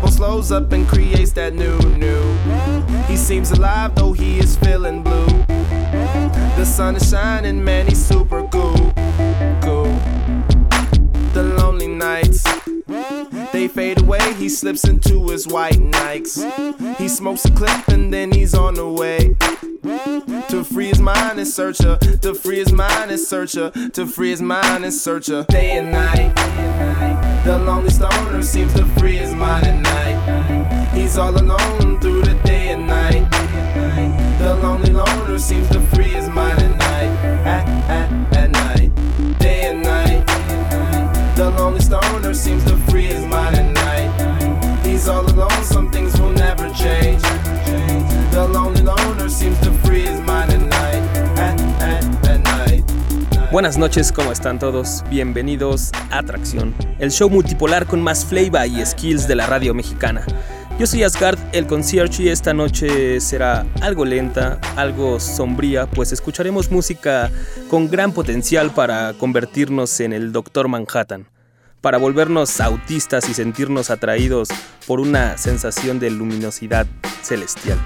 tempo slows up and creates that new, new. He seems alive though he is feeling blue. The sun is shining, man, he's super cool. Cool. The lonely nights. They fade away, he slips into his white Nikes. He smokes a clip and then he's on the way. To free his mind and searcher, to free his mind and searcher, to free his mind and searcher. Day and night. The lonely stoner seems to free his mind at night. He's all alone through the day and night. The lonely loner seems to free Buenas noches, ¿cómo están todos? Bienvenidos a Atracción, el show multipolar con más flavor y skills de la radio mexicana. Yo soy Asgard, el concierge, y esta noche será algo lenta, algo sombría, pues escucharemos música con gran potencial para convertirnos en el Doctor Manhattan, para volvernos autistas y sentirnos atraídos por una sensación de luminosidad celestial.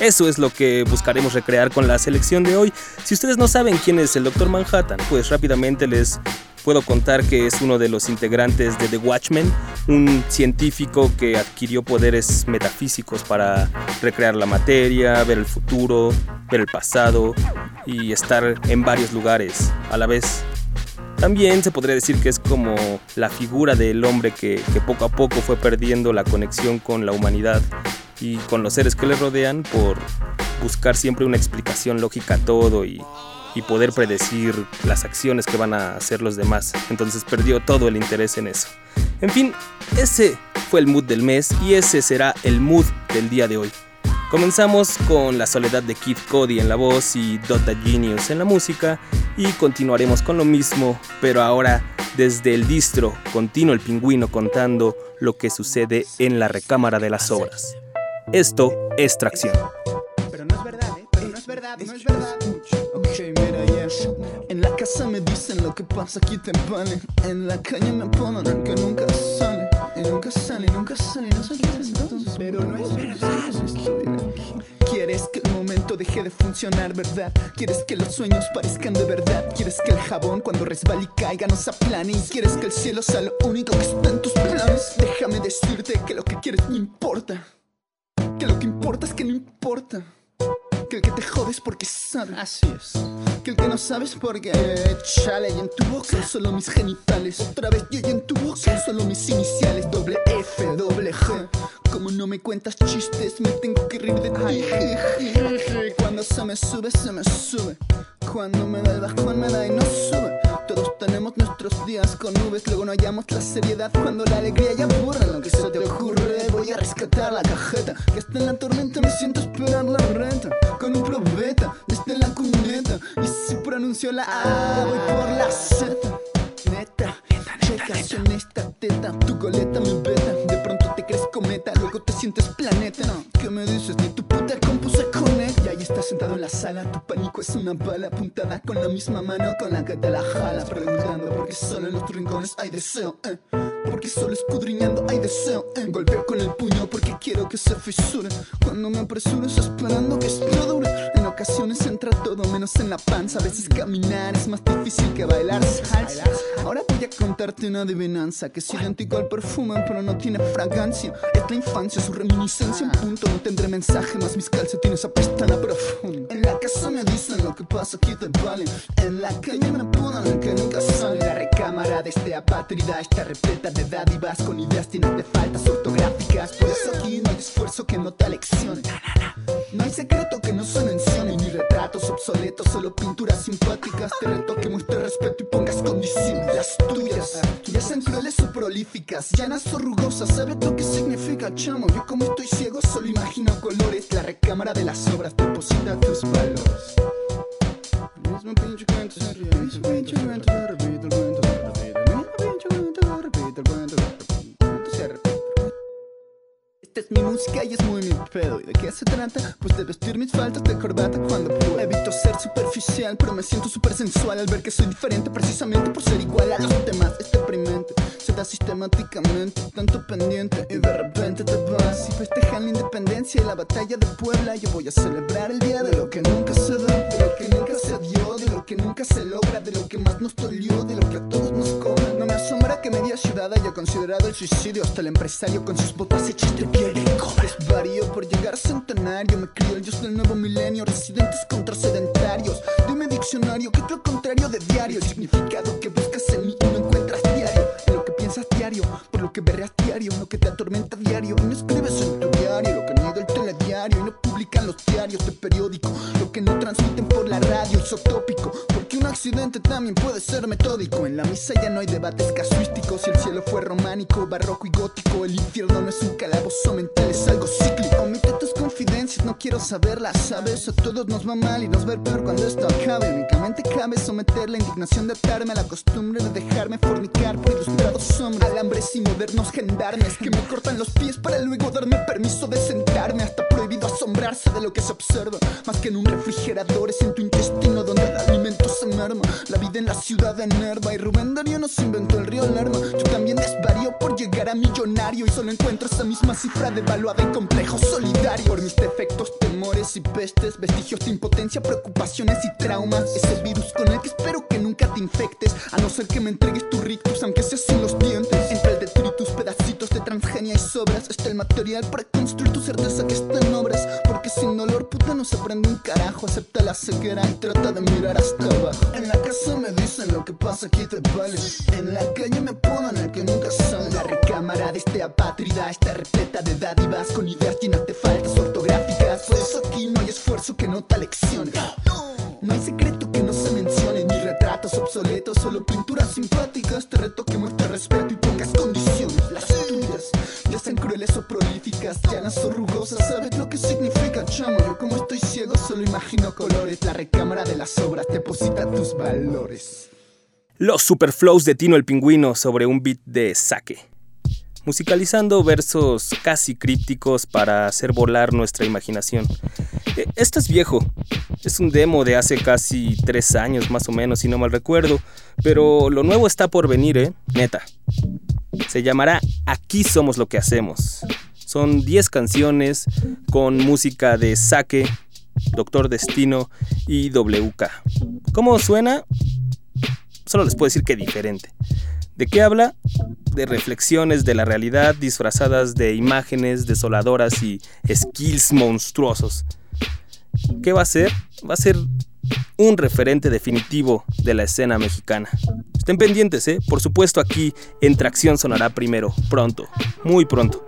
Eso es lo que buscaremos recrear con la selección de hoy. Si ustedes no saben quién es el Doctor Manhattan, pues rápidamente les puedo contar que es uno de los integrantes de The Watchmen, un científico que adquirió poderes metafísicos para recrear la materia, ver el futuro, ver el pasado y estar en varios lugares a la vez. También se podría decir que es como la figura del hombre que, que poco a poco fue perdiendo la conexión con la humanidad y con los seres que le rodean por buscar siempre una explicación lógica a todo y, y poder predecir las acciones que van a hacer los demás. Entonces perdió todo el interés en eso. En fin, ese fue el mood del mes y ese será el mood del día de hoy. Comenzamos con la soledad de Kid Cody en la voz y Dota Genius en la música y continuaremos con lo mismo, pero ahora desde el distro, continuo el pingüino contando lo que sucede en la recámara de las obras. Esto es tracción. Pero no es verdad, ¿eh? Pero no es verdad, no es verdad. Ok, mira, yes. En la casa me dicen lo que pasa aquí te. En la calle me el que nunca sale. y nunca sale, nunca sale, no sé entonces, pero no es verdad. Quieres que el momento deje de funcionar, ¿verdad? Quieres que los sueños parezcan de verdad. Quieres que el jabón cuando resbale y caiga no se aplane. Y quieres que el cielo sea lo único que está en tus planes. Déjame decirte que lo que quieres no importa. Que lo que importa es que no importa. Que el que te jodes porque sabe. Así es. Que el que no sabes porque chale y en tu boca solo mis genitales. Otra vez y en tu boca solo mis iniciales. Doble F, doble G. Como no me cuentas chistes, me tengo que reír de ti. Cuando se me sube, se me sube. Cuando me da el bajón, me da y no sube. Todos tenemos nuestros días con nubes, luego no hallamos la seriedad cuando la alegría ya aburre. Lo que se te ocurre, rescatar la cajeta. Que está en la tormenta, me siento esperar la renta. Con un probeta, desde la cuneta. Y si pronuncio la A, voy por la Z. Neta, checas en esta teta, tu coleta me beta. De pronto te crees cometa, luego te sientes planeta. ¿Qué me dices? Ni tu puta compu se conecta. Y ahí estás sentado en la sala, tu pánico es una bala apuntada con la misma mano con la que te la jala. Preguntando por qué solo en los rincones hay deseo, eh. Porque solo escudriñando hay deseo, eh. Golpeo con el puño porque quiero que se fisure. Cuando me apresures esperando que esto dure. Ocasiones entra todo menos en la panza. A veces caminar es más difícil que bailar salsa. Ahora voy a contarte una adivinanza que es idéntico al perfume, pero no tiene fragancia. Es la infancia, su reminiscencia. Un punto, no tendré mensaje, más mis calcetines apestan a profundo. En la casa me dicen lo que pasa aquí te vale. En la calle me el que nunca sale. La recámara de este apátrida está repleta de dádivas con ideas llenas de faltas ortográficas. Por eso aquí no hay esfuerzo que no te aleccione. No hay secreto que no se mencione, ni retratos obsoletos, solo pinturas simpáticas. Te reto que muestres respeto y pongas condiciones. Las tuyas, ya sean crueles o prolíficas, llanas o rugosas. ¿Sabes lo que significa, chamo? Yo como estoy ciego, solo imagino colores. La recámara de las obras deposita tus valores. Mismo pinche cuento mismo pinche cuento se repite, el cuento se repite, el cuento se repite, el cuento. Es mi música y es muy mi pedo. ¿Y de qué se trata? Pues de vestir mis faltas de corbata cuando puedo. Evito ser superficial, pero me siento súper sensual al ver que soy diferente precisamente por ser igual a los demás. Es deprimente, se da sistemáticamente, tanto pendiente y de repente te vas y festejan la independencia y la batalla de Puebla. Yo voy a celebrar el día de lo que nunca se da, de lo que nunca se dio, de lo que nunca se logra, de lo que más nos dolió, de lo que a todos nos cobran. No me asombra que media ciudad haya considerado el suicidio hasta el empresario con sus botas hechas de Desvarío por llegar a centenario, me dios del nuevo milenio, residentes contra sedentarios. Dime diccionario, ¿qué es lo contrario de diario? El significado que buscas en mí y no encuentras diario. En lo que piensas diario, por lo que berreas diario, lo que te atormenta diario. Y no escribes en tu diario, lo que niega el telediario. Y no publican los diarios de periódico, lo que no transmiten por la radio, isotópico. Porque un accidente también puede ser metódico. En la misa ya no hay debates casuísticos. Si el cielo fue románico, barroco y gótico, el infierno no es un calabozo mental, es algo cíclico. Omite tus confidencias, no quiero saberlas, sabes. A todos nos va mal y nos va a peor cuando esto acabe. Únicamente cabe someter la indignación de atarme a la costumbre de dejarme fornicar por ilustrados hombres. Alambres y modernos gendarmes que me cortan los pies para luego darme permiso de sentarme. Hasta prohibido asombrarse de lo que se observa. Más que en un refrigerador es en tu intestino donde el alimento La vida en la ciudad enerva y Rubén Darío nos inventó el río Lerma. Yo también desvarío por llegar a millonario y solo encuentro esa misma cifra devaluada en complejo solidario. Por mis defectos, temores y pestes, vestigios de impotencia, preocupaciones y traumas. Es el virus con el que espero que nunca te infectes, a no ser que me entregues tu rictus, aunque sea sin los dientes. Entre el detritus, pedacitos transgenia y sobras, está el material para construir tu certeza que está en. Porque sin dolor, puta, no se aprende un carajo. Acepta la ceguera y trata de mirar hasta abajo. En la casa me dicen lo que pasa aquí te vale. En la calle me ponen el que nunca sale. La recámara de este apátrida está repleta de dádivas con ideas llenas de faltas ortográficas. Por eso aquí no hay esfuerzo que no te leccione. No hay secreto obsoletos, solo pinturas simpáticas. Te reto que muestres respeto y pongas condiciones, las tuyas. Ya sean crueles o prolíficas, llanas o rugosas. ¿Sabes lo que significa, chamo? Yo como estoy ciego, solo imagino colores. La recámara de las obras deposita tus valores. Los superflows de Tino el Pingüino sobre un beat de saque. Musicalizando versos casi crípticos para hacer volar nuestra imaginación. E- Esto es viejo. Es un demo de hace casi tres años más o menos, si no mal recuerdo. Pero lo nuevo está por venir, ¿eh? Neta. Se llamará Aquí somos lo que hacemos. Son 10 canciones con música de Saque, Doctor Destino y WK. ¿Cómo suena? Solo les puedo decir que diferente. ¿De qué habla? De reflexiones de la realidad disfrazadas de imágenes desoladoras y skills monstruosos. ¿Qué va a ser? Va a ser un referente definitivo de la escena mexicana. Estén pendientes, ¿eh? Por supuesto aquí en Tracción sonará primero, pronto, muy pronto.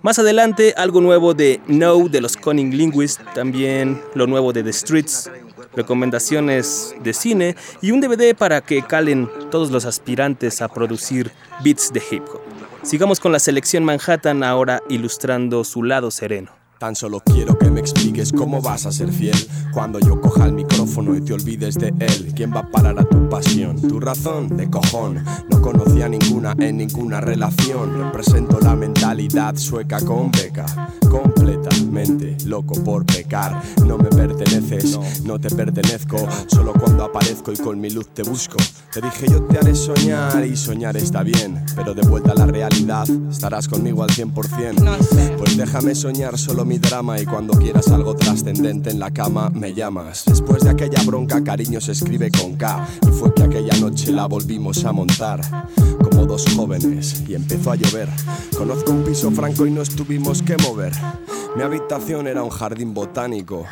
Más adelante, algo nuevo de No de los Cunning Linguists, también lo nuevo de The Streets, recomendaciones de cine y un DVD para que calen todos los aspirantes a producir beats de hip hop. Sigamos con la selección Manhattan ahora ilustrando su lado sereno. Tan solo quiero que me expliques cómo vas a ser fiel cuando yo coja el micrófono y te olvides de él. ¿Quién va a parar a tu pasión? Tu razón de cojón. No conocía ninguna en ninguna relación. Represento la mentalidad sueca con beca. Completamente loco por pecar. No me perteneces, no te pertenezco. Solo cuando aparezco y con mi luz te busco. Te dije yo te haré soñar y soñar está bien. Pero de vuelta a la realidad, estarás conmigo al 100%. Pues déjame soñar solo mi drama y cuando quieras algo trascendente en la cama me llamas. Después de aquella bronca, cariño se escribe con K. Y fue que aquella noche la volvimos a montar como dos jóvenes y empezó a llover. Conozco un piso franco y no tuvimos que mover. Mi habitación era un jardín botánico.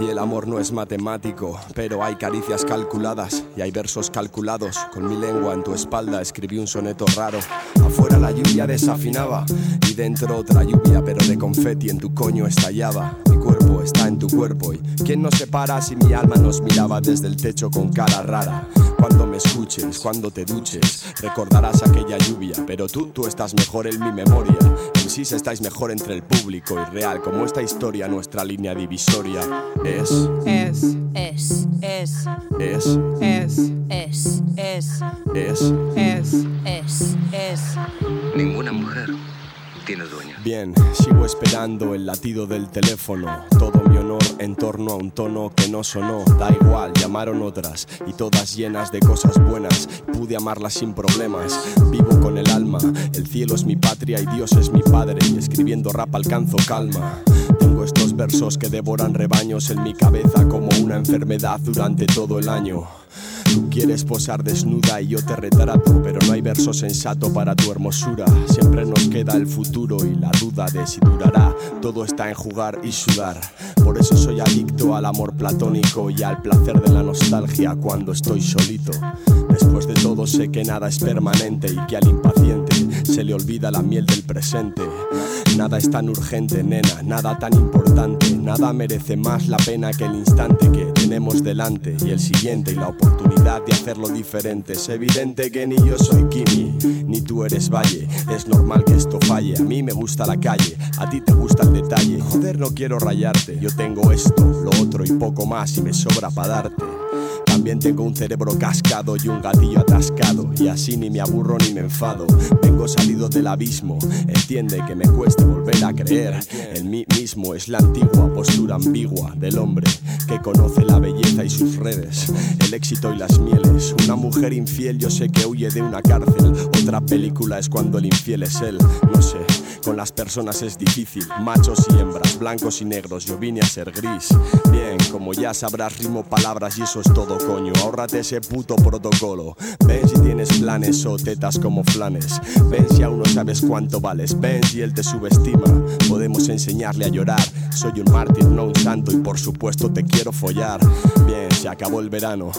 Y el amor no es matemático, pero hay caricias calculadas y hay versos calculados. Con mi lengua en tu espalda escribí un soneto raro. Afuera la lluvia desafinaba y dentro otra lluvia, pero de confeti en tu coño estallaba. Mi cuerpo está en tu cuerpo y ¿quién nos separa si mi alma nos miraba desde el techo con cara rara? Me escuches, cuando te duches, recordarás aquella lluvia, pero tú, tú estás mejor en mi memoria. En sí estáis mejor entre el público y real, como esta historia, nuestra línea divisoria es. Es. Es. Es. Es. Es. Es. Es. Es. Es. Es. Es. Ninguna mujer tiene dueño. Bien, sigo esperando el latido del teléfono. Todo mi en torno a un tono que no sonó. Da igual, llamaron otras y todas llenas de cosas buenas. Pude amarlas sin problemas. Vivo con el alma. El cielo es mi patria y Dios es mi padre. Y escribiendo rap alcanzo calma. Tengo estos versos que devoran rebaños en mi cabeza como una enfermedad durante todo el año. Tú quieres posar desnuda y yo te retrato, pero no hay verso sensato para tu hermosura. Siempre nos queda el futuro y la duda de si durará. Todo está en jugar y sudar. Por eso soy adicto al amor platónico y al placer de la nostalgia cuando estoy solito. Después de todo sé que nada es permanente y que al impaciente se le olvida la miel del presente. Nada es tan urgente, nena, nada tan importante. Nada merece más la pena que el instante que tenemos delante y el siguiente y la oportunidad de hacerlo diferente. Es evidente que ni yo soy Kimi, ni tú eres Valle. Es normal que esto falle. A mí me gusta la calle, a ti te gusta el detalle. Joder, no quiero rayarte. Yo tengo esto, lo otro y poco más y me sobra para darte. También tengo un cerebro cascado y un gatillo atascado. Y así ni me aburro ni me enfado. Vengo salido del abismo. Entiende que me cueste volver a creer. En mí mismo es la antigua postura ambigua del hombre que conoce la belleza y sus redes. El éxito y las mieles. Una mujer infiel yo sé que huye de una cárcel. Otra película es cuando el infiel es él. No sé, con las personas es difícil. Machos y hembras, blancos y negros. Yo vine a ser gris. Bien, como ya sabrás, rimo palabras y eso es todo coño, ahórrate ese puto protocolo. Tienes planes o tetas como flanes. Ven si aún no sabes cuánto vales. Ven si él te subestima. Podemos enseñarle a llorar. Soy un mártir, no un santo, y por supuesto te quiero follar. Bien, se acabó el verano.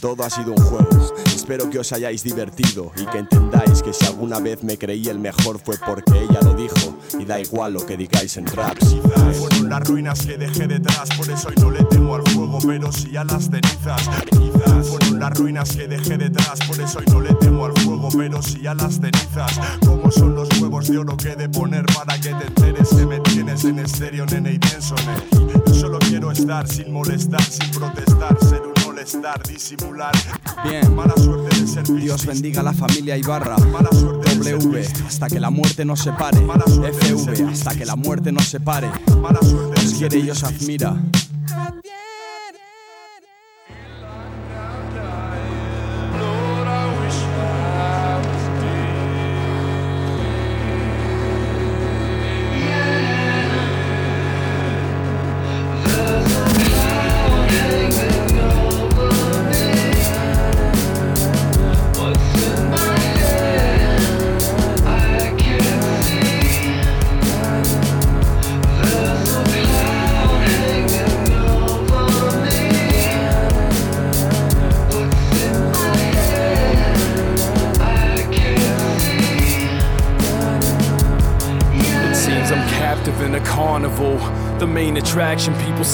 Todo ha sido un juego. Espero que os hayáis divertido y que entendáis que si alguna vez me creí el mejor fue porque ella lo dijo. Y da igual lo que digáis en raps. Fueron las ruinas que dejé detrás, por eso hoy no le temo al fuego, pero sí a las cenizas. Quizás fueron las ruinas que dejé detrás, por eso hoy no le temo al fuego, pero sí a las cenizas. Como son los huevos de oro que he de poner para que te enteres que me tienes en estéreo, nene, y pienso. Yo solo quiero estar sin molestar, sin protestar, ser un molestar, disimular. Bien. Mala suerte de ser Dios bendiga a la familia Ibarra. Mala suerte de ser W hasta que la muerte nos separe. Mala suerte FV hasta que la muerte nos separe. Mala suerte Os quiere y os pistis. admira.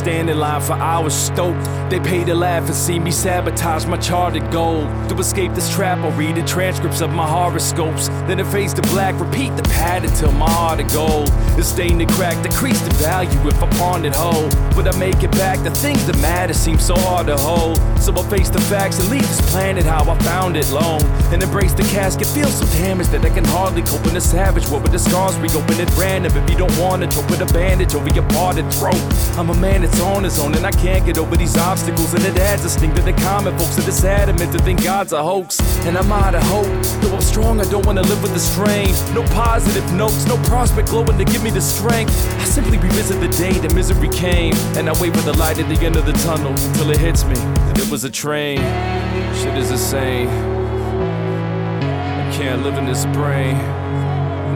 Stand in line for hours stoked. They pay to laugh and see me sabotage my charted goal. To escape this trap, I'll read the transcripts of my horoscopes. Then fades to black, repeat the pattern till my heart of gold. The stain the crack, decrease the value if I pawned it whole. But I make it back, the things that matter seem so hard to hold. So I face the facts and leave this planet how I found it lone. And embrace the casket, feel so damaged that I can hardly cope in a savage world with the scars reopen at random. If you don't want it, choke with a bandage over your parted throat. I'm a man that's on his own and I can't get over these obstacles. And it adds a sting to the common folks that it's adamant to think God's a hoax. And I'm out of hope. Though I'm strong, I don't wanna live with the strain. No positive notes, no prospect glowing to give me the strength. I simply revisit the day the misery came. And I wait for the light at the end of the tunnel until it hits me it was a train. Shit is insane. I can't live in this brain.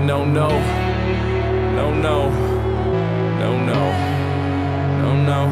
No, no. No, no. No, no. No, no.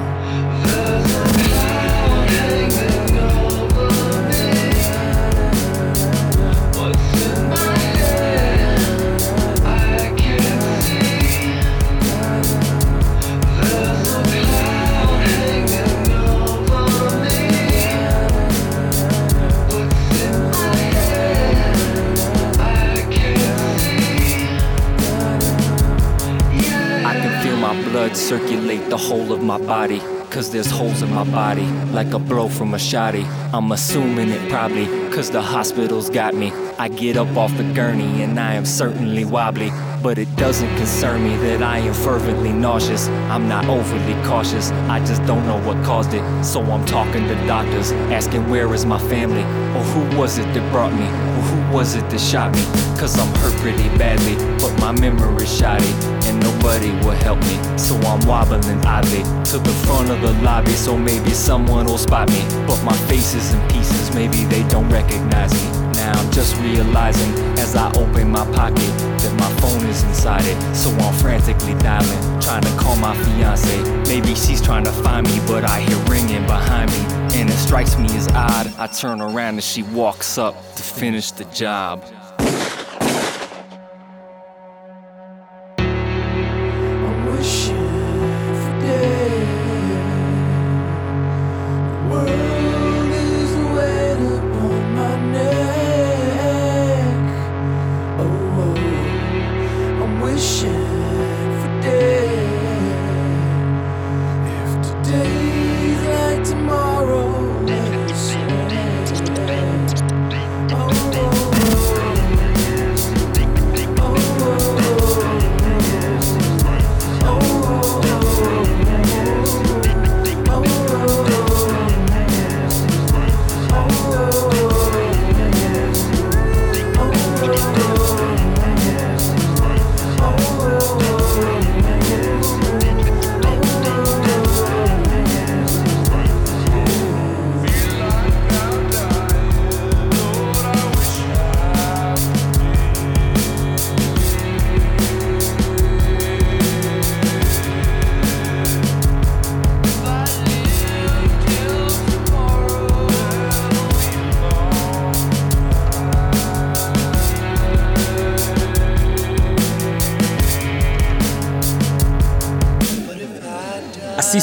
Blood circulate the whole of my body. Cause there's holes in my body, like a blow from a shotty. I'm assuming it probably, cause the hospital's got me. I get up off the gurney and I am certainly wobbly. But it doesn't concern me that I am fervently nauseous. I'm not overly cautious, I just don't know what caused it. So I'm talking to doctors, asking where is my family? Or who was it that brought me? Or who was it that shot me? Cause I'm hurt pretty badly, but my memory's shoddy. And nobody will help me, so I'm wobbling oddly to the front of the lobby. So maybe someone will spot me. But my face is in pieces, maybe they don't recognize me. Now I'm just realizing as I open my pocket that my phone is inside it. So I'm frantically dialing, trying to call my fiance. Maybe she's trying to find me, but I hear ringing behind me. And it strikes me as odd. I turn around and she walks up to finish the job.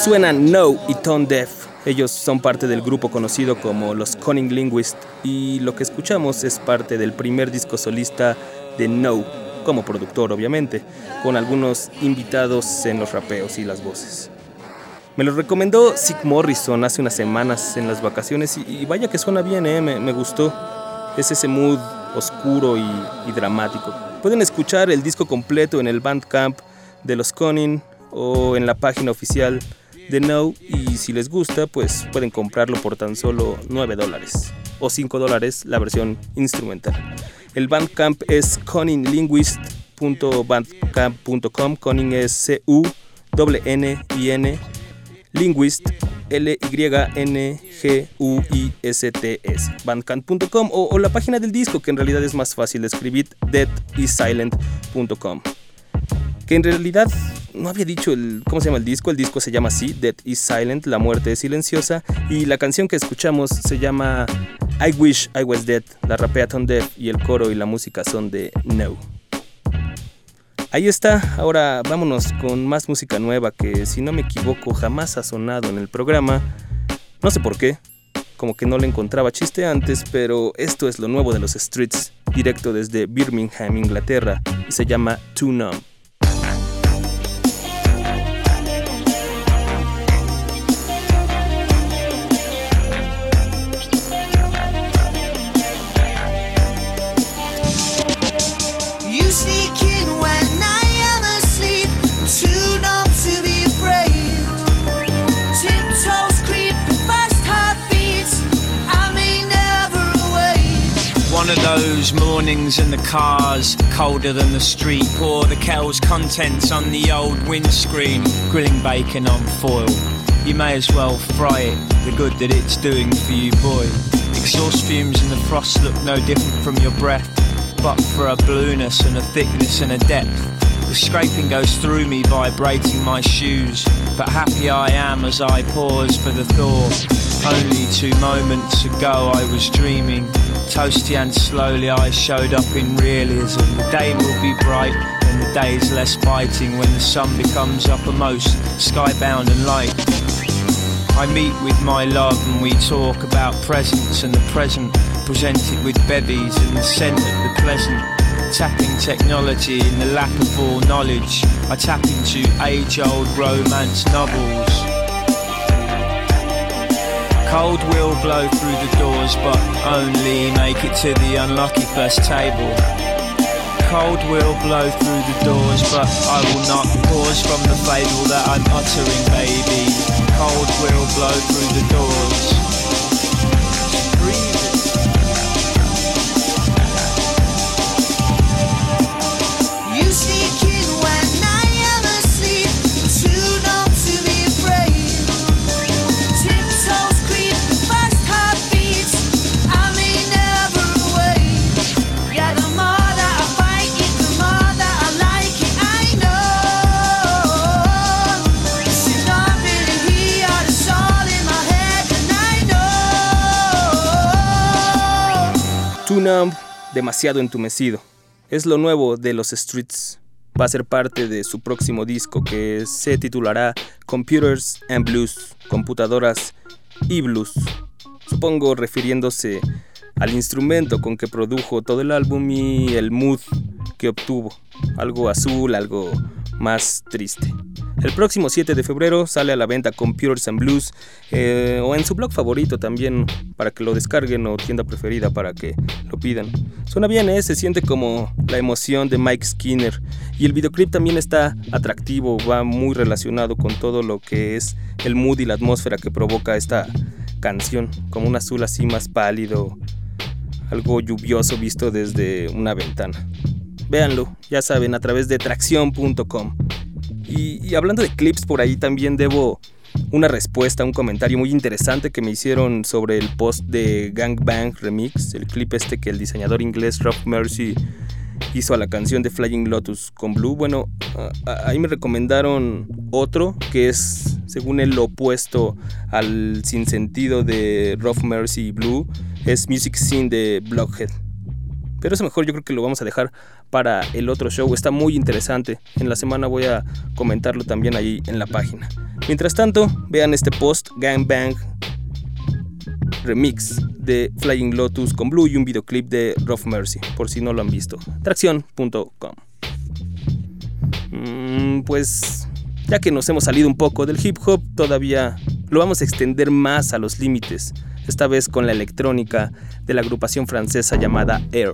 Suenan No y Tone Deaf. Ellos son parte del grupo conocido como los Cunning Linguist y lo que escuchamos es parte del primer disco solista de No, como productor obviamente, con algunos invitados en los rapeos y las voces. Me lo recomendó Sig Morrison hace unas semanas en las vacaciones y, vaya que suena bien, eh, me, gustó. Es ese mood oscuro y, y dramático. Pueden escuchar el disco completo en el Bandcamp de los Cunning o en la página oficial de No y si les gusta pues pueden comprarlo por tan solo 9 dólares o 5 dólares la versión instrumental. El Bandcamp es conninglinguist.bandcamp.com Conning es C-U-N-N-I-N Linguist L-Y-N-G-U-I-S-T-S bandcamp.com o, o la página del disco que en realidad es más fácil de escribir deadissilent.com que en realidad no había dicho el, cómo se llama el disco, el disco se llama así, Death is Silent, la muerte es silenciosa, y la canción que escuchamos se llama I Wish I Was Dead, la rapea Tone Deaf y el coro y la música son de No. Ahí está, ahora vámonos con más música nueva que si no me equivoco jamás ha sonado en el programa. No sé por qué, como que no le encontraba chiste antes, pero esto es lo nuevo de los Streets, directo desde Birmingham, Inglaterra, y se llama Too Numb. One of those mornings in the cars, colder than the street. Pour the kettle's contents on the old windscreen, grilling bacon on foil. You may as well fry it, the good that it's doing for you, boy. Exhaust fumes and the frost look no different from your breath, but for a blueness and a thickness and a depth. The scraping goes through me, vibrating my shoes. But happy I am as I pause for the thaw. Only two moments ago I was dreaming Toasty and slowly I showed up in realism. The day will be bright and the days less biting when the sun becomes uppermost, skybound and light. I meet with my love and we talk about presents and the present, presented with bevies and the scent of the pleasant. Tapping technology in the lap of all knowledge, I tap into age old romance novels. Cold will blow through the doors, but only make it to the unlucky first table. Cold will blow through the doors, but I will not pause from the fable that I'm uttering, baby. Cold will blow through the doors. Demasiado entumecido. Es lo nuevo de los Streets. Va a ser parte de su próximo disco que se titulará Computers and Blues, computadoras y blues. Supongo refiriéndose al instrumento con que produjo todo el álbum y el mood que obtuvo. Algo azul, algo más triste. El próximo 7 de febrero sale a la venta Computers and Blues eh, o en su blog favorito también para que lo descarguen o tienda preferida para que lo pidan. Suena bien, ¿eh? se siente como la emoción de Mike Skinner y el videoclip también está atractivo, va muy relacionado con todo lo que es el mood y la atmósfera que provoca esta canción, como un azul así más pálido, algo lluvioso visto desde una ventana. Véanlo, ya saben, a través de tracción.com. Y, hablando de clips, por ahí también debo una respuesta, un comentario muy interesante que me hicieron sobre el post de Gang Bang Remix, el clip este que el diseñador inglés Rob Mercy hizo a la canción de Flying Lotus con Blue. Bueno, ahí me recomendaron otro que es, según él, lo opuesto al sinsentido de Rough Mercy y Blue, es Music Scene de Blockhead. Pero eso mejor yo creo que lo vamos a dejar para el otro show. Está muy interesante. En la semana voy a comentarlo también ahí en la página. Mientras tanto, vean este post Gang Bang remix de Flying Lotus con Blue y un videoclip de Rough Mercy, por si no lo han visto. Tracción.com. Mm, pues ya que nos hemos salido un poco del hip hop, todavía lo vamos a extender más a los límites esta vez con la electrónica de la agrupación francesa llamada Air.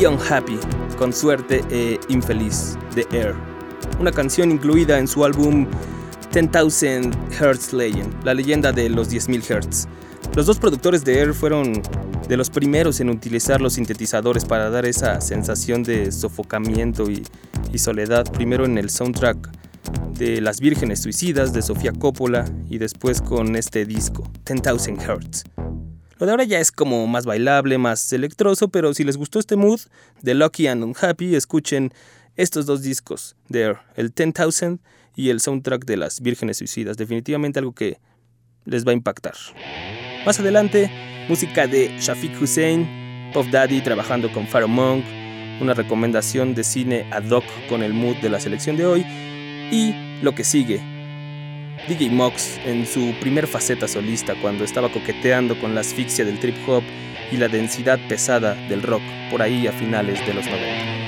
Y Unhappy, con suerte e infeliz, de Air. Una canción incluida en su álbum 10,000 Hertz Legend, la leyenda de los 10.000 Hertz. Los dos productores de Air fueron de los primeros en utilizar los sintetizadores para dar esa sensación de sofocamiento y, soledad, primero en el soundtrack de Las Vírgenes Suicidas de Sofía Coppola y después con este disco, 10,000 Hertz. Lo de ahora ya es como más bailable, más electroso, pero si les gustó este mood de Lucky and Unhappy, escuchen estos dos discos, de el 10,000 y el soundtrack de Las Vírgenes Suicidas. Definitivamente algo que les va a impactar. Más adelante, música de Shafiq Hussein, Puff Daddy trabajando con Pharaoh Monk, una recomendación de cine ad hoc con el mood de la selección de hoy y lo que sigue, DJ Mox en su primer faceta solista cuando estaba coqueteando con la asfixia del trip hop y la densidad pesada del rock por ahí a finales de los 90.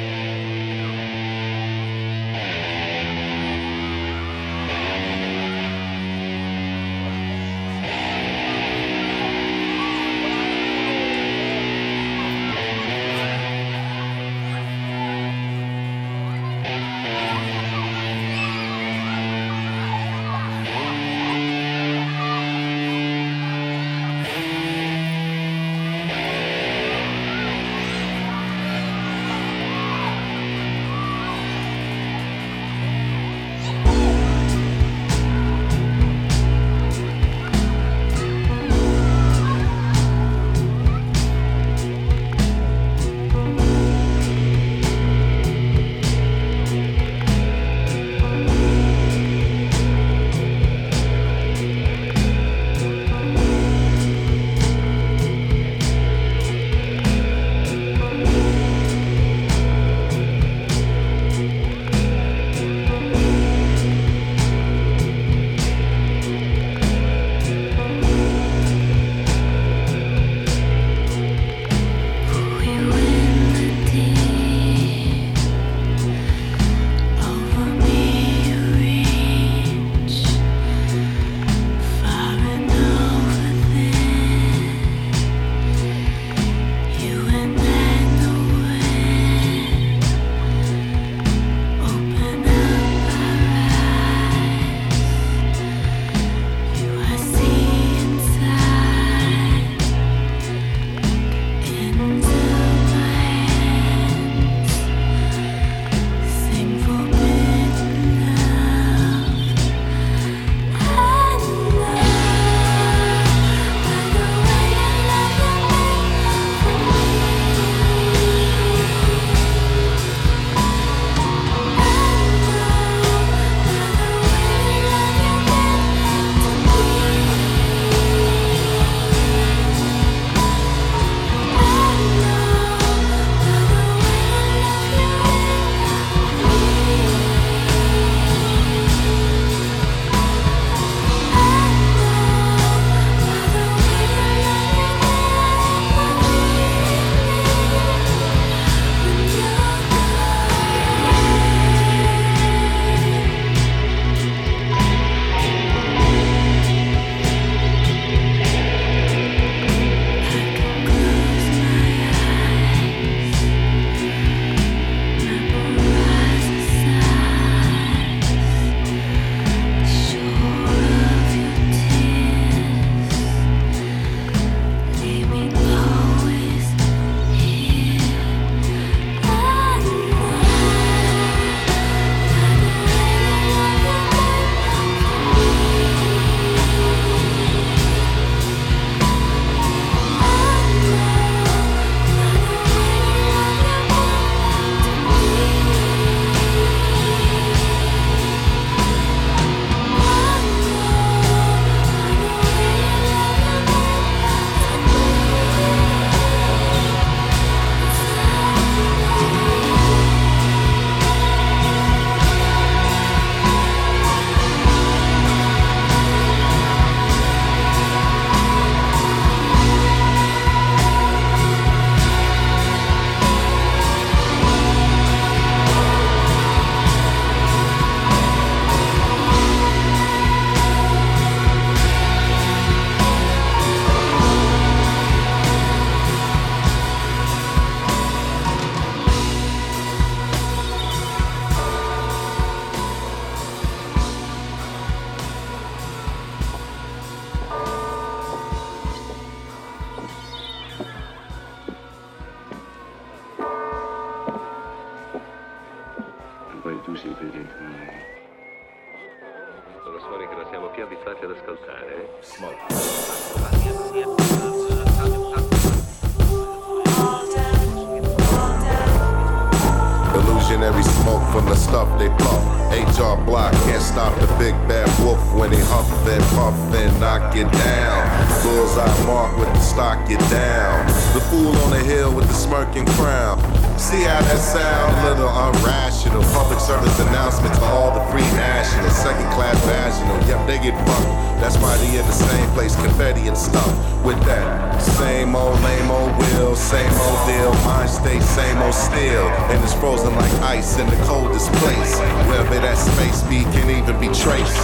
From the stuff they puff. HR block can't stop the big bad wolf when he huff and puff and knock it down. Bullseye mark with the stock it down. The fool on the hill with the smirking crown. See how that sound? Little irrational. Public service announcement to all the free nationals. Second class vaginal. Yep, they get fucked. That's why they in the same place, confetti and stuff. With that same old lame old will, same old deal. Mind state, same old steel. And it's frozen like ice in the coldest place. Wherever that space be can even be traced.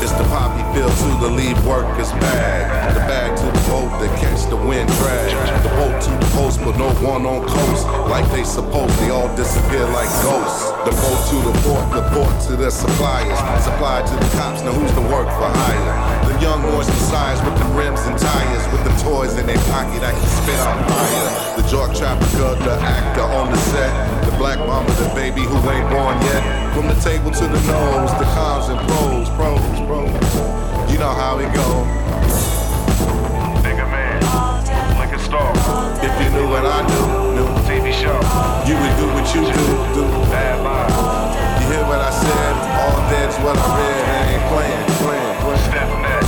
It's the poppy to the lead workers bag. The bag to the boat that catch the wind drag. The boat to the post, but no one on coast. Like they supposed, they all disappear like ghosts. The boat to the port, the port to the suppliers. Supply to the cops, now who's the work for hire? The young boys messiahs with the rims and tires. With the toys in their pocket, I can spit on fire. The jock trafficker, the actor on the set. The black mama, the baby who ain't born yet. From the table to the nose, the cons and pros, pros, pros. You know how it go. Nigga man, like a star. If you knew what I knew, knew. TV show. You would do what you do, do. Bad mind. You hear what I said? All dead's what I read. I ain't playing, playing, playing. Step back.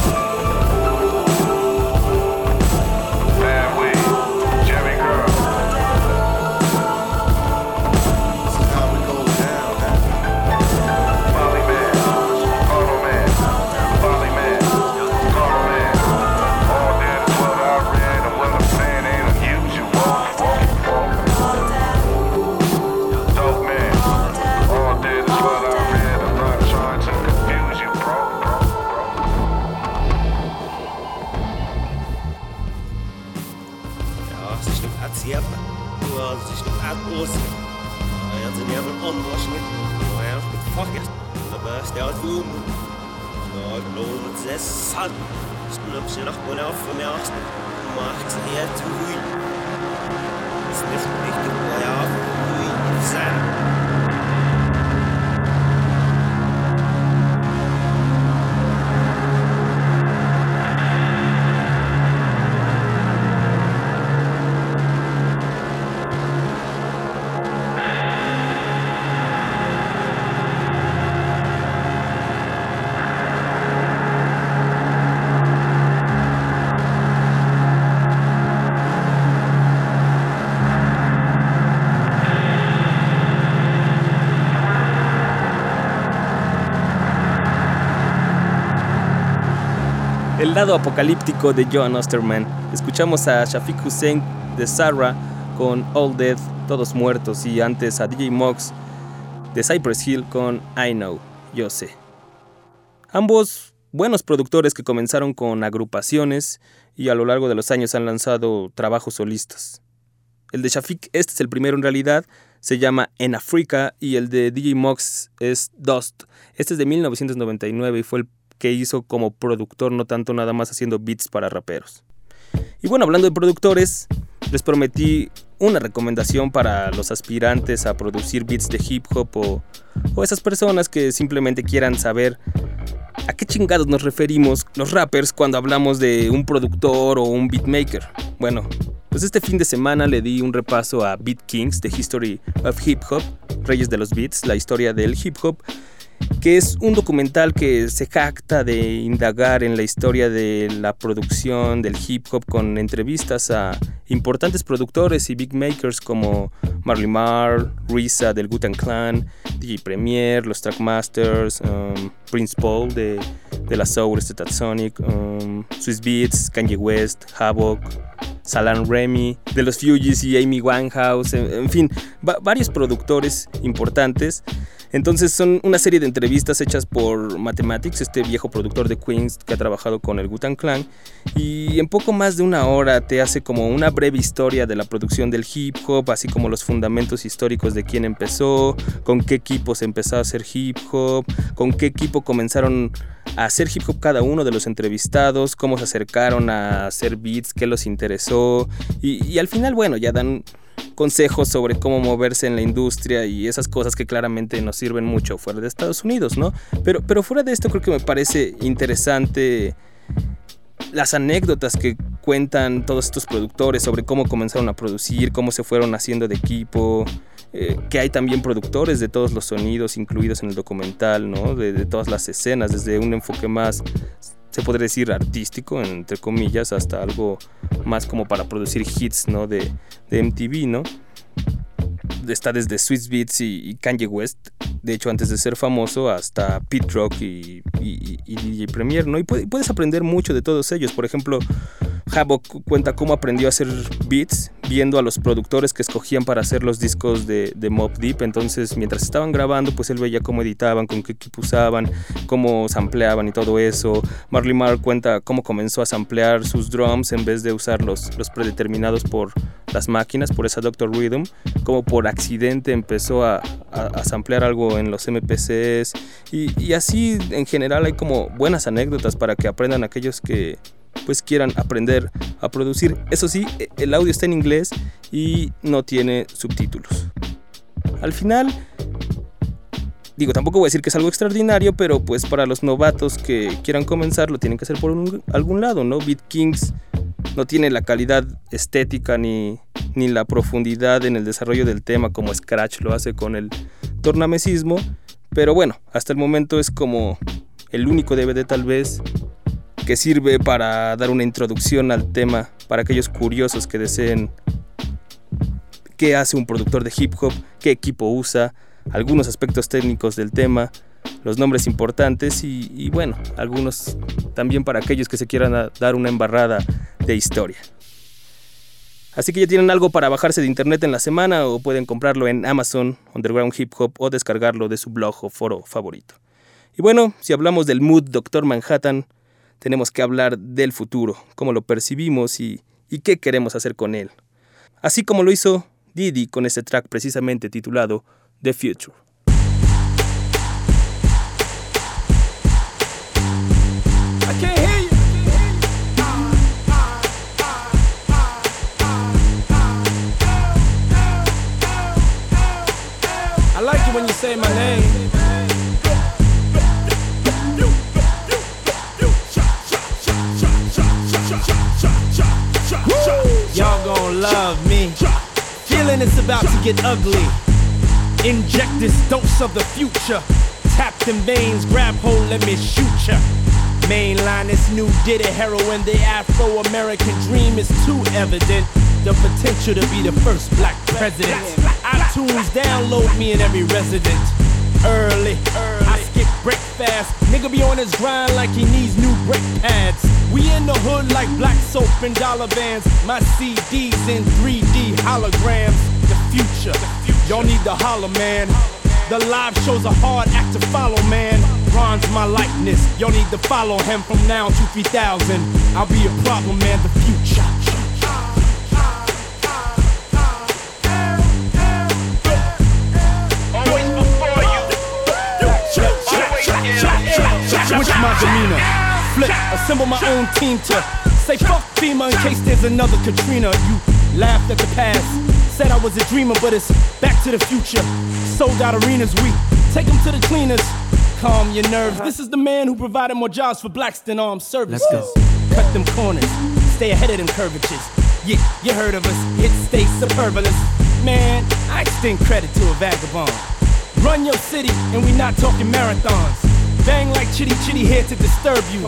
El lado apocalíptico de John Osterman. Escuchamos a Shafiq Hussein de Sarah con All Dead, Todos Muertos, y antes a DJ Mox de Cypress Hill con I Know, Yo Sé. Ambos buenos productores que comenzaron con agrupaciones y a lo largo de los años han lanzado trabajos solistas. El de Shafiq, este es el primero en realidad, se llama En Africa y el de DJ Mox es Dust. Este es de 1999 y fue el que hizo como productor, no tanto nada más haciendo beats para raperos. Y bueno, hablando de productores, les prometí una recomendación para los aspirantes a producir beats de hip hop o, o esas personas que simplemente quieran saber a qué chingados nos referimos los rappers cuando hablamos de un productor o un beatmaker. Bueno, pues este fin de semana le di un repaso a Beat Kings, The History of Hip Hop, Reyes de los Beats, la historia del hip hop, que es un documental que se jacta de indagar en la historia de la producción del hip hop con entrevistas a importantes productores y big makers como Marley Marl, Risa del Gutan Clan, DJ Premier, los Trackmasters, um, Prince Paul de, de la Soul Sonic, um, Swiss Beats, Kanye West, Havoc, Salan Remy, de los Fugees y Amy Winehouse, en fin, varios productores importantes. Entonces son una serie de entrevistas hechas por Mathematics, este viejo productor de Queens que ha trabajado con el Gutan Clan, y en poco más de una hora te hace como una breve historia de la producción del hip hop, así como los fundamentos históricos de quién empezó, con qué equipos empezó a hacer hip hop, con qué equipo comenzaron a hacer hip hop cada uno de los entrevistados, cómo se acercaron a hacer beats, qué los interesó, y, y al final, bueno, ya dan consejos sobre cómo moverse en la industria y esas cosas que claramente nos sirven mucho fuera de Estados Unidos, ¿no? Pero, pero fuera de esto creo que me parece interesante las anécdotas que cuentan todos estos productores sobre cómo comenzaron a producir, cómo se fueron haciendo de equipo, eh, que hay también productores de todos los sonidos incluidos en el documental, ¿no? De, de, todas las escenas, desde un enfoque más, se podría decir, artístico, entre comillas, hasta algo más como para producir hits, ¿no? De, de MTV, ¿no? Está desde Swiss Beats y, Kanye West, de hecho antes de ser famoso, hasta Pete Rock y, y, y DJ Premier, ¿no? Y puedes aprender mucho de todos ellos. Por ejemplo, Havoc cuenta cómo aprendió a hacer beats viendo a los productores que escogían para hacer los discos de, de Mob Deep. Entonces, mientras estaban grabando, pues él veía cómo editaban, con qué equipo usaban, cómo sampleaban y todo eso. Marley Marl cuenta cómo comenzó a samplear sus drums en vez de usar los, predeterminados por las máquinas, por esa Doctor Rhythm. Como por accidente empezó a, a, samplear algo en los MPCs. Y así, en general, hay como buenas anécdotas para que aprendan aquellos que pues quieran aprender a producir. Eso sí, el audio está en inglés y no tiene subtítulos. Al final, digo, tampoco voy a decir que es algo extraordinario, pero pues para los novatos que quieran comenzar lo tienen que hacer por algún lado, ¿no? Beat Kings no tiene la calidad estética ni, ni la profundidad en el desarrollo del tema como Scratch lo hace con el tornamesismo, pero bueno, hasta el momento es como el único DVD tal vez que sirve para dar una introducción al tema para aquellos curiosos que deseen qué hace un productor de hip hop, qué equipo usa, algunos aspectos técnicos del tema, los nombres importantes y, y bueno, algunos también para aquellos que se quieran dar una embarrada de historia. Así que ya tienen algo para bajarse de internet en la semana o pueden comprarlo en Amazon, Underground Hip Hop o descargarlo de su blog o foro favorito. Y bueno, si hablamos del mood Doctor Manhattan, tenemos que hablar del futuro, cómo lo percibimos y, qué queremos hacer con él. Así como lo hizo Didi con este track precisamente titulado The Future. It's about to get ugly. Inject this dose of the future. Tap them veins, grab hold, let me shoot ya. Mainline this new Diddy heroin. The Afro American dream is too evident. The potential to be the first black president. iTunes download me in every resident. Early, early. I skip breakfast. Nigga be on his grind like he needs new brake pads. We in the hood like black soap and dollar bands. My CDs in 3D holograms. The future, y'all need to holler, man. The live show's a hard act to follow, man. Ron's my likeness. Y'all need to follow him from now to 3000. I'll be a problem, man. The future. Switch my demeanor. Flip, assemble my own team to say fuck FEMA in case there's another Katrina. You laughed at the past, said I was a dreamer, but it's back to the future. Sold out arenas, we take them to the cleaners. Calm your nerves. This is the man who provided more jobs for blacks than armed services. Let's go. Cut them corners, stay ahead of them curvatures. Yeah, you heard of us. It stays superfluous. Man, I extend credit to a vagabond. Run your city, and we not talking marathons. Chitty chitty here to disturb you.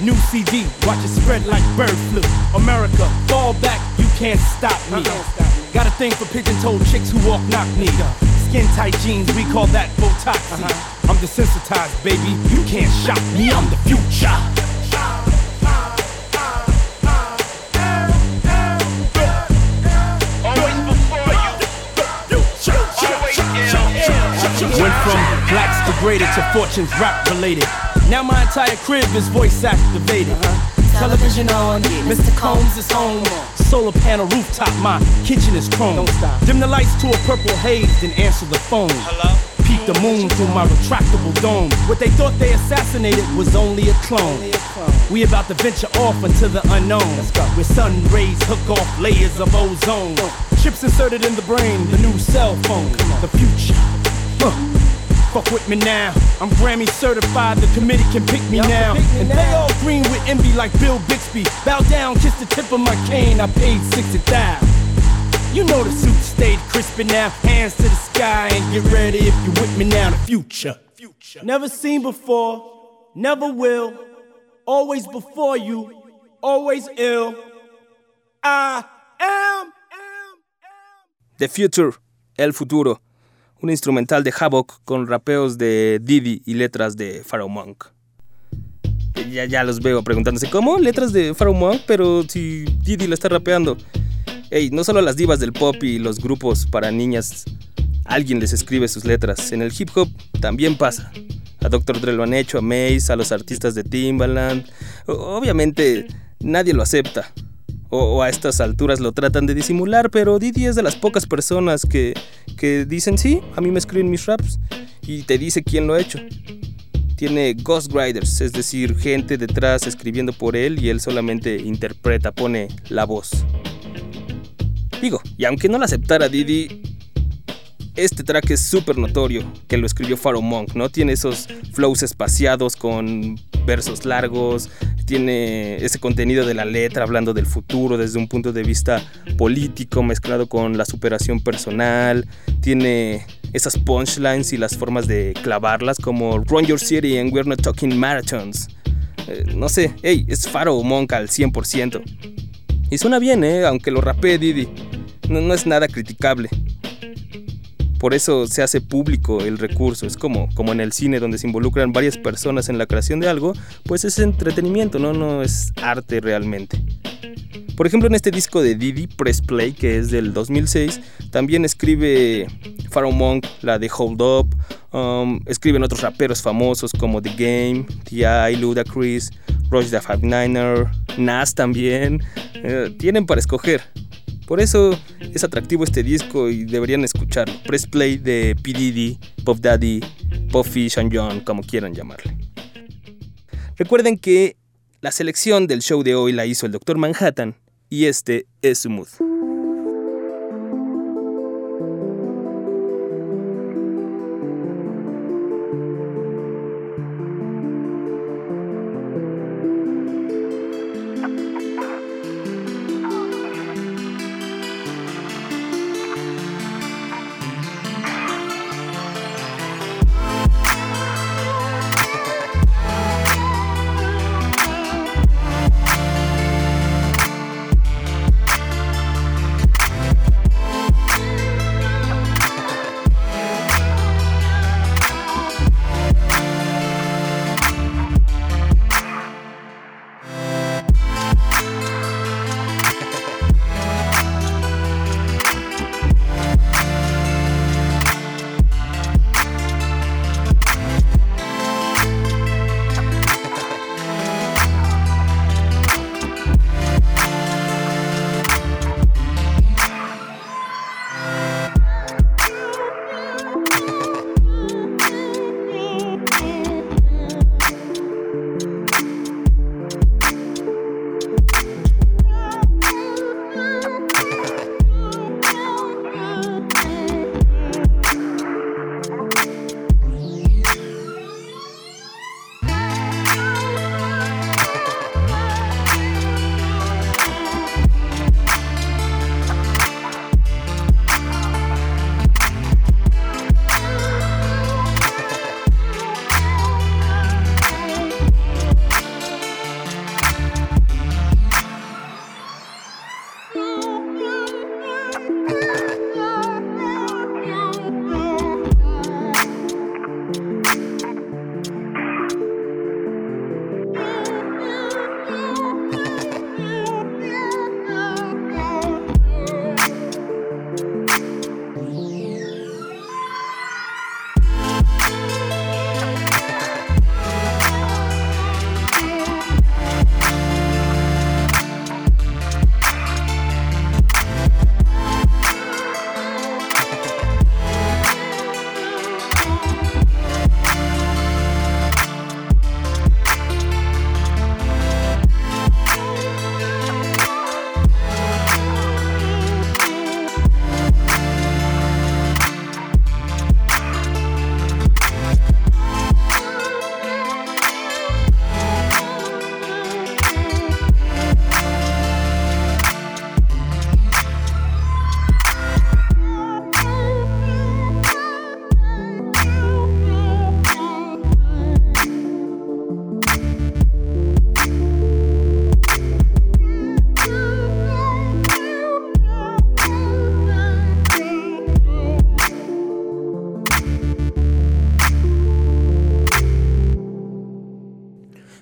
New CD, watch it spread like bird flu. America, fall back, you can't stop me. Got a thing for pigeon toed chicks who walk knock knee. Skin tight jeans, we call that Botoxy. Uh-huh. I'm desensitized, baby, you can't shock me, I'm the future. Went from blacks degraded to fortunes rap related. Now my entire crib is voice activated. Television on, Mr. Combs is home. Solar panel rooftop, my kitchen is chrome. Dim the lights to a purple haze, then answer the phone. Hello? Peek the moon through my retractable dome. What they thought they assassinated was only a clone. We about to venture off into the unknown. Where sun rays hook off layers of ozone. Chips inserted in the brain, the new cell phone, the future. Huh. Fuck with me now. I'm Grammy certified, the committee can pick me now. and they all green with envy like Bill Bixby. Bow down, kiss the tip of my cane, I paid 60,000. You know the suit stayed crispy now. Hands to the sky and get ready if you with me now. The future. future. Never seen before, never will. Always before you, always ill. I am. The Future, El Futuro. Un instrumental de Havoc con rapeos de Didi y letras de Pharaoh Monk. Ya, ya los veo preguntándose, ¿cómo? Letras de Pharaoh Monk, pero si Didi la está rapeando. Ey, no solo las divas del pop y los grupos para niñas, alguien les escribe sus letras. En el hip hop también pasa. A Dr. Dre lo han hecho, a Mace, a los artistas de Timbaland. Obviamente nadie lo acepta. O, a estas alturas lo tratan de disimular, pero Didi es de las pocas personas que, que dicen sí, a mí me escriben mis raps y te dice quién lo ha hecho. Tiene ghostwriters, es decir, gente detrás escribiendo por él y él solamente interpreta, pone la voz. Digo, y aunque no la aceptara Didi, este track es súper notorio que lo escribió Pharaoh Monk, ¿no? Tiene esos flows espaciados con versos largos, tiene ese contenido de la letra hablando del futuro desde un punto de vista político mezclado con la superación personal, tiene esas punchlines y las formas de clavarlas como Run Your City and We're Not Talking Marathons. Eh, no sé, hey, es Pharaoh Monk al 100%. Y suena bien, ¿eh? Aunque lo rapee Didi. No es nada criticable. Por eso se hace público el recurso. Es como, como en el cine donde se involucran varias personas en la creación de algo, pues es entretenimiento, ¿no? No es arte realmente. Por ejemplo, en este disco de Didi, Press Play, que es del 2006, también escribe Pharaoh Monk, la de Hold Up, um, escriben otros raperos famosos como The Game, T.I., Ludacris, Roger the Five Niner, Nas también. Eh, tienen para escoger. Por eso es atractivo este disco y deberían escucharlo. Press Play de P. Diddy, Pop Daddy, Puffy, Sean John, como quieran llamarle. Recuerden que la selección del show de hoy la hizo el Dr. Manhattan y este es su mood.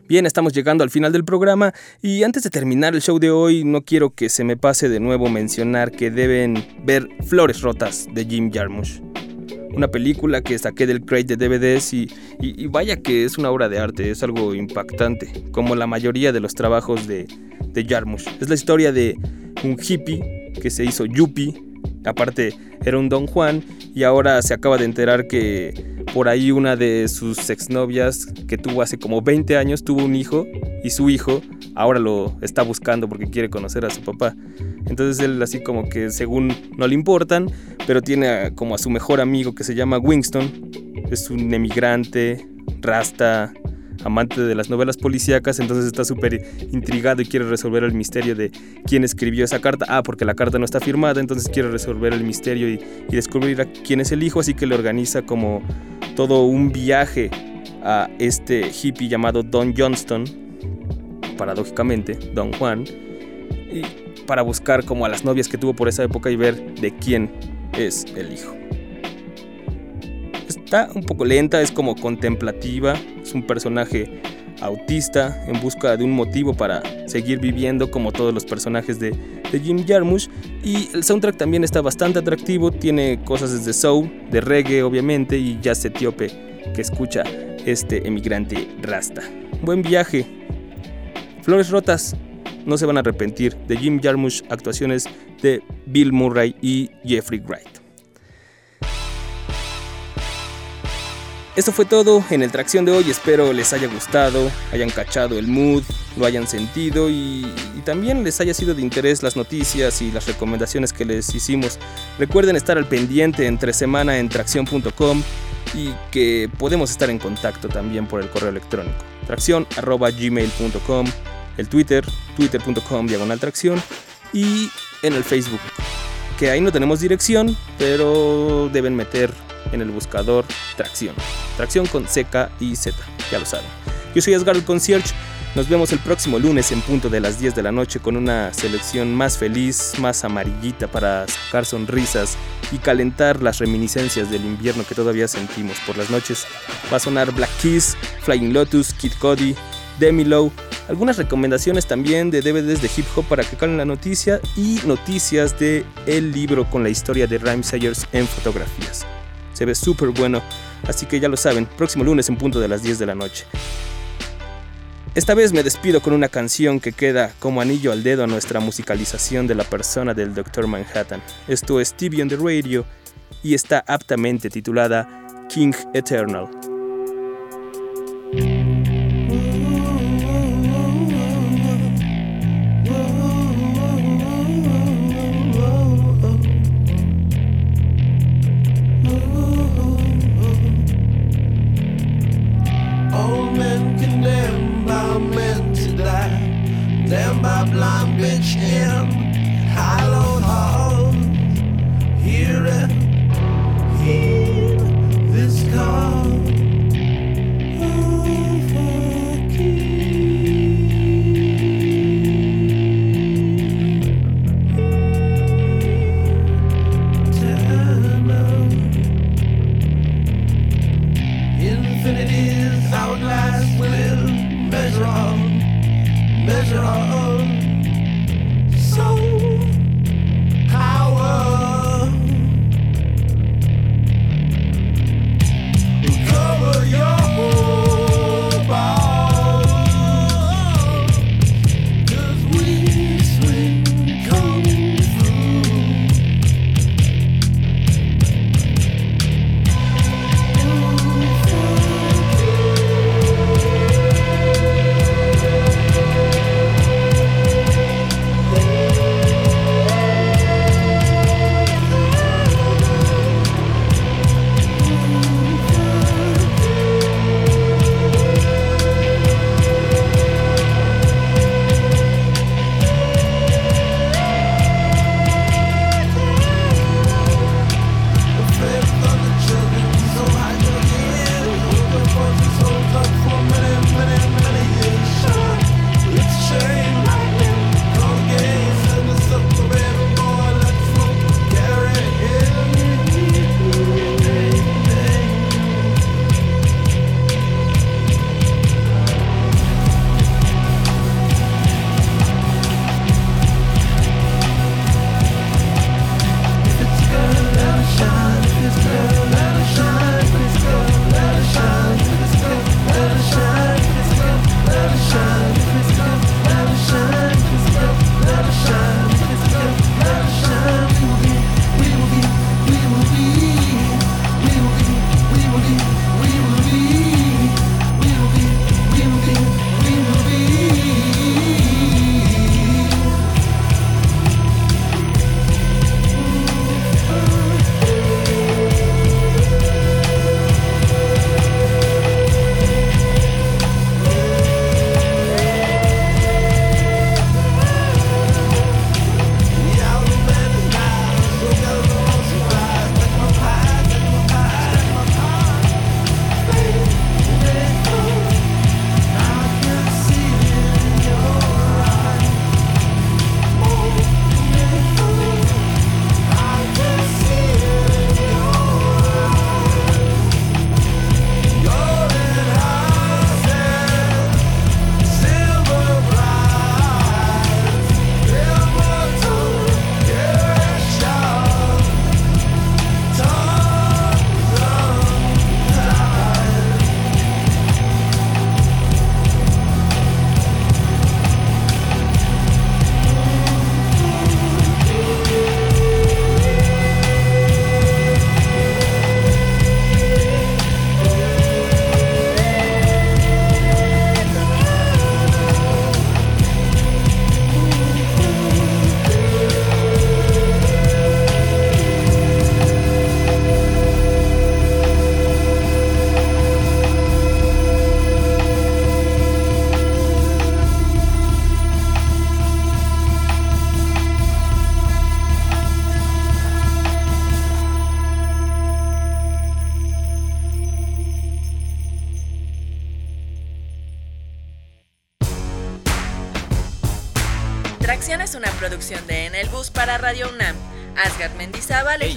Bien, estamos llegando al final del programa y antes de terminar el show de hoy no quiero que se me pase de nuevo mencionar que deben ver Flores Rotas de Jim Jarmusch. Una película que saqué del crate de DVDs y, y, vaya que es una obra de arte, es algo impactante, como la mayoría de los trabajos de, de Jarmusch. Es la historia de un hippie que se hizo yuppie, aparte era un don Juan y ahora se acaba de enterar que por ahí una de sus exnovias que tuvo hace como 20 años tuvo un hijo y su hijo ahora lo está buscando porque quiere conocer a su papá. Entonces él así como que según no le importan, pero tiene como a su mejor amigo que se llama Winston. Es un emigrante, rasta, amante de las novelas policíacas, entonces está súper intrigado y quiere resolver el misterio de quién escribió esa carta. Ah, porque la carta no está firmada, entonces quiere resolver el misterio y, descubrir a quién es el hijo, así que le organiza como todo un viaje a este hippie llamado Don Johnston, paradójicamente, Don Juan, y para buscar como a las novias que tuvo por esa época y ver de quién es el hijo. Está un poco lenta, es como contemplativa, es un personaje autista en busca de un motivo para seguir viviendo como todos los personajes de, Jim Jarmusch y el soundtrack también está bastante atractivo, tiene cosas desde soul, de reggae obviamente y jazz etíope que escucha este emigrante rasta. Buen viaje. Flores rotas, no se van a arrepentir de Jim Jarmusch, actuaciones de Bill Murray y Jeffrey Wright. Esto fue todo en el Tracción de hoy, espero les haya gustado, hayan cachado el mood, lo hayan sentido y, también les haya sido de interés las noticias y las recomendaciones que les hicimos. Recuerden estar al pendiente entre semana en tracción.com y que podemos estar en contacto también por el correo electrónico tracción.gmail.com, el Twitter, twitter.com diagonal tracción y en el Facebook, que ahí no tenemos dirección, pero deben meter en el buscador Tracción. Tracción con CK y Z, ya lo saben. Yo soy Asgard Concierge. Nos vemos el próximo lunes en punto de las 10 de la noche con una selección más feliz, más amarillita para sacar sonrisas y calentar las reminiscencias del invierno que todavía sentimos por las noches. Va a sonar Black Keys, Flying Lotus, Kid Cody, Demi Low, algunas recomendaciones también de DVDs de hip hop para que calen la noticia y noticias de el libro con la historia de Rhyme Sayers en fotografías. Se ve súper bueno, así que ya lo saben, próximo lunes en punto de las 10 de la noche. Esta vez me despido con una canción que queda como anillo al dedo a nuestra musicalización de la persona del Dr. Manhattan. Esto es TV on the Radio y está aptamente titulada King Eternal.